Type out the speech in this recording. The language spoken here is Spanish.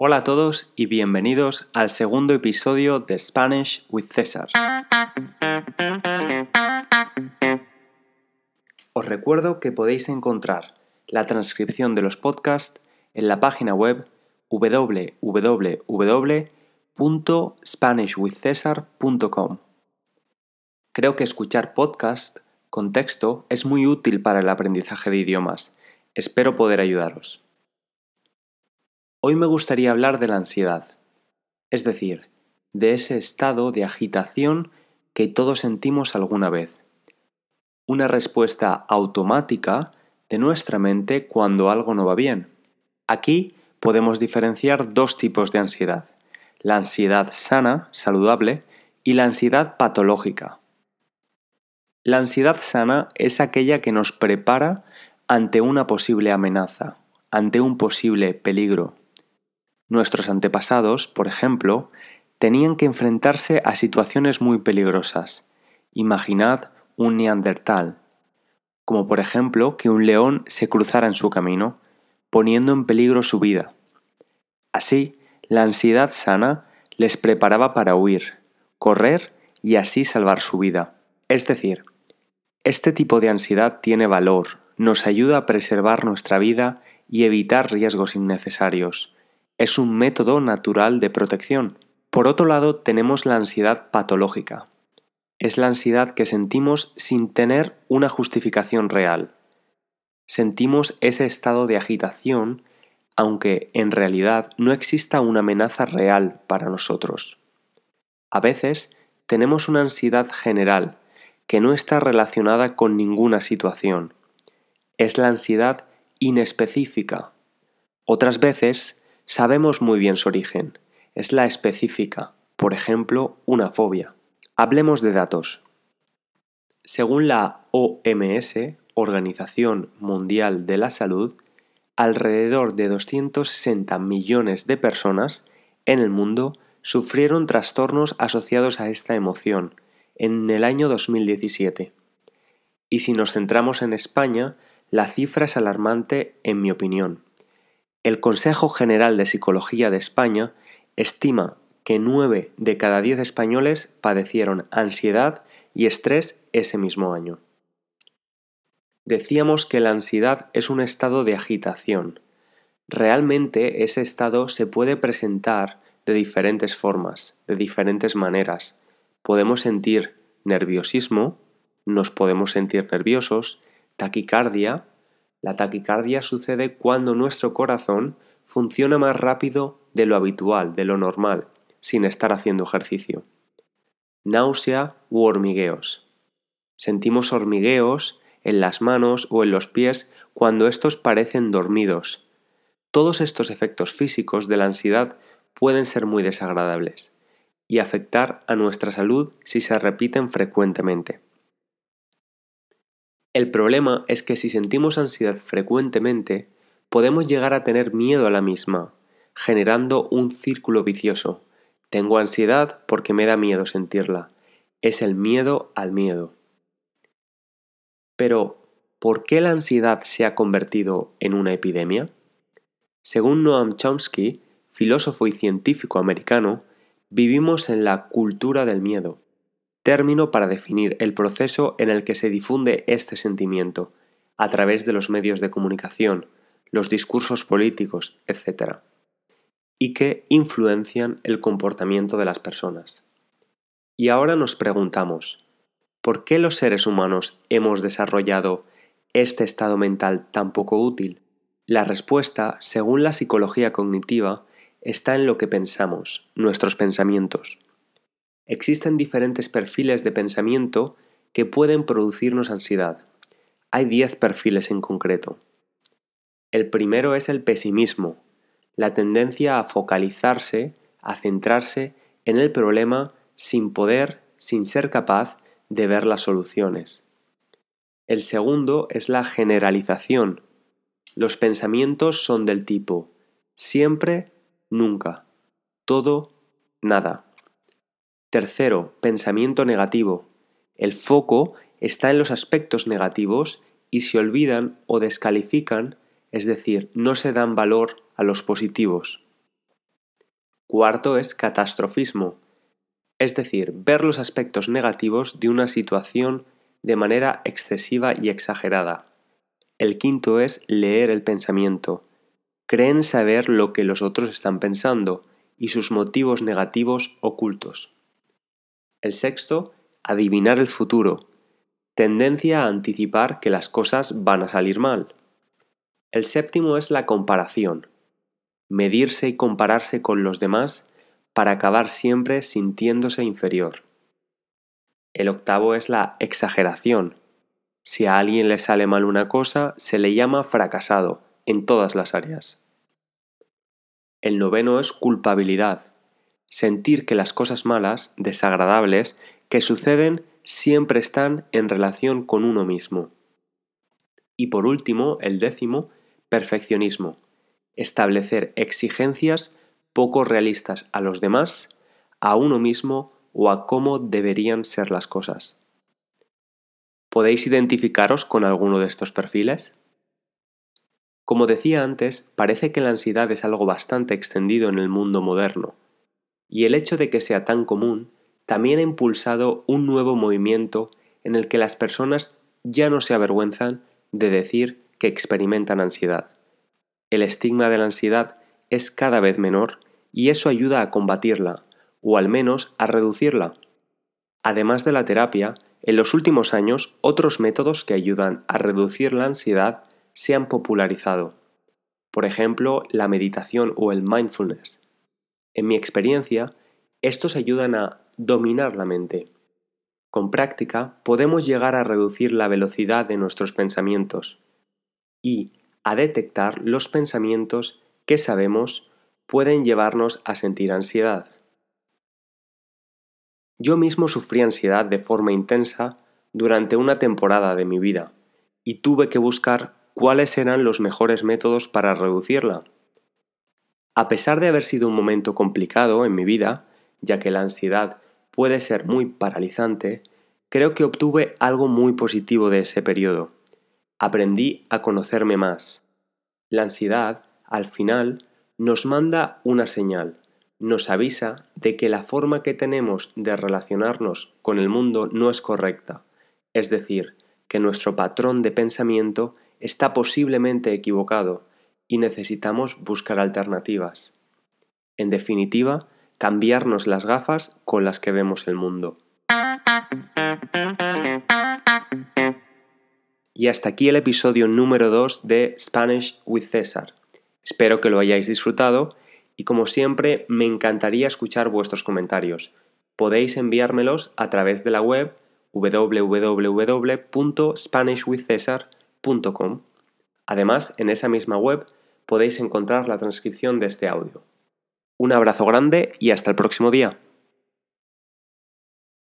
Hola a todos y bienvenidos al segundo episodio de Spanish with César. Os recuerdo que podéis encontrar la transcripción de los podcasts en la página web www.spanishwithcesar.com. Creo que escuchar podcast con texto es muy útil para el aprendizaje de idiomas. Espero poder ayudaros. Hoy me gustaría hablar de la ansiedad, es decir, de ese estado de agitación que todos sentimos alguna vez. Una respuesta automática de nuestra mente cuando algo no va bien. Aquí podemos diferenciar dos tipos de ansiedad, la ansiedad sana, saludable, y la ansiedad patológica. La ansiedad sana es aquella que nos prepara ante una posible amenaza, ante un posible peligro. Nuestros antepasados, por ejemplo, tenían que enfrentarse a situaciones muy peligrosas. Imaginad un neandertal, como por ejemplo que un león se cruzara en su camino, poniendo en peligro su vida. Así, la ansiedad sana les preparaba para huir, correr y así salvar su vida. Es decir, este tipo de ansiedad tiene valor, nos ayuda a preservar nuestra vida y evitar riesgos innecesarios es un método natural de protección. Por otro lado, tenemos la ansiedad patológica. Es la ansiedad que sentimos sin tener una justificación real. Sentimos ese estado de agitación aunque en realidad no exista una amenaza real para nosotros. A veces tenemos una ansiedad general que no está relacionada con ninguna situación. Es la ansiedad inespecífica. Otras veces Sabemos muy bien su origen. Es la específica, por ejemplo, una fobia. Hablemos de datos. Según la OMS, Organización Mundial de la Salud, alrededor de 260 millones de personas en el mundo sufrieron trastornos asociados a esta emoción en el año 2017. Y si nos centramos en España, la cifra es alarmante en mi opinión. El Consejo General de Psicología de España estima que 9 de cada 10 españoles padecieron ansiedad y estrés ese mismo año. Decíamos que la ansiedad es un estado de agitación. Realmente ese estado se puede presentar de diferentes formas, de diferentes maneras. Podemos sentir nerviosismo, nos podemos sentir nerviosos, taquicardia, la taquicardia sucede cuando nuestro corazón funciona más rápido de lo habitual, de lo normal, sin estar haciendo ejercicio. Náusea u hormigueos. Sentimos hormigueos en las manos o en los pies cuando estos parecen dormidos. Todos estos efectos físicos de la ansiedad pueden ser muy desagradables y afectar a nuestra salud si se repiten frecuentemente. El problema es que si sentimos ansiedad frecuentemente, podemos llegar a tener miedo a la misma, generando un círculo vicioso. Tengo ansiedad porque me da miedo sentirla. Es el miedo al miedo. Pero, ¿por qué la ansiedad se ha convertido en una epidemia? Según Noam Chomsky, filósofo y científico americano, vivimos en la cultura del miedo término para definir el proceso en el que se difunde este sentimiento, a través de los medios de comunicación, los discursos políticos, etc., y que influencian el comportamiento de las personas. Y ahora nos preguntamos, ¿por qué los seres humanos hemos desarrollado este estado mental tan poco útil? La respuesta, según la psicología cognitiva, está en lo que pensamos, nuestros pensamientos existen diferentes perfiles de pensamiento que pueden producirnos ansiedad. Hay 10 perfiles en concreto. El primero es el pesimismo, la tendencia a focalizarse, a centrarse en el problema sin poder, sin ser capaz de ver las soluciones. El segundo es la generalización. Los pensamientos son del tipo siempre, nunca, todo, nada. Tercero, pensamiento negativo. El foco está en los aspectos negativos y se olvidan o descalifican, es decir, no se dan valor a los positivos. Cuarto es catastrofismo, es decir, ver los aspectos negativos de una situación de manera excesiva y exagerada. El quinto es leer el pensamiento. Creen saber lo que los otros están pensando y sus motivos negativos ocultos. El sexto, adivinar el futuro. Tendencia a anticipar que las cosas van a salir mal. El séptimo es la comparación medirse y compararse con los demás para acabar siempre sintiéndose inferior. El octavo es la exageración. Si a alguien le sale mal una cosa, se le llama fracasado en todas las áreas. El noveno es culpabilidad. Sentir que las cosas malas, desagradables, que suceden siempre están en relación con uno mismo. Y por último, el décimo, perfeccionismo establecer exigencias poco realistas a los demás, a uno mismo o a cómo deberían ser las cosas. ¿Podéis identificaros con alguno de estos perfiles? Como decía antes, parece que la ansiedad es algo bastante extendido en el mundo moderno, y el hecho de que sea tan común también ha impulsado un nuevo movimiento en el que las personas ya no se avergüenzan de decir que experimentan ansiedad el estigma de la ansiedad es cada vez menor y eso ayuda a combatirla, o al menos a reducirla. Además de la terapia, en los últimos años otros métodos que ayudan a reducir la ansiedad se han popularizado. Por ejemplo, la meditación o el mindfulness. En mi experiencia, estos ayudan a dominar la mente. Con práctica podemos llegar a reducir la velocidad de nuestros pensamientos y, a detectar los pensamientos que sabemos pueden llevarnos a sentir ansiedad. Yo mismo sufrí ansiedad de forma intensa durante una temporada de mi vida y tuve que buscar cuáles eran los mejores métodos para reducirla. A pesar de haber sido un momento complicado en mi vida, ya que la ansiedad puede ser muy paralizante, creo que obtuve algo muy positivo de ese periodo. Aprendí a conocerme más. La ansiedad, al final, nos manda una señal, nos avisa de que la forma que tenemos de relacionarnos con el mundo no es correcta, es decir, que nuestro patrón de pensamiento está posiblemente equivocado y necesitamos buscar alternativas. En definitiva, cambiarnos las gafas con las que vemos el mundo. Y hasta aquí el episodio número 2 de Spanish with César. Espero que lo hayáis disfrutado y como siempre me encantaría escuchar vuestros comentarios. Podéis enviármelos a través de la web www.spanishwithcesar.com. Además, en esa misma web podéis encontrar la transcripción de este audio. Un abrazo grande y hasta el próximo día.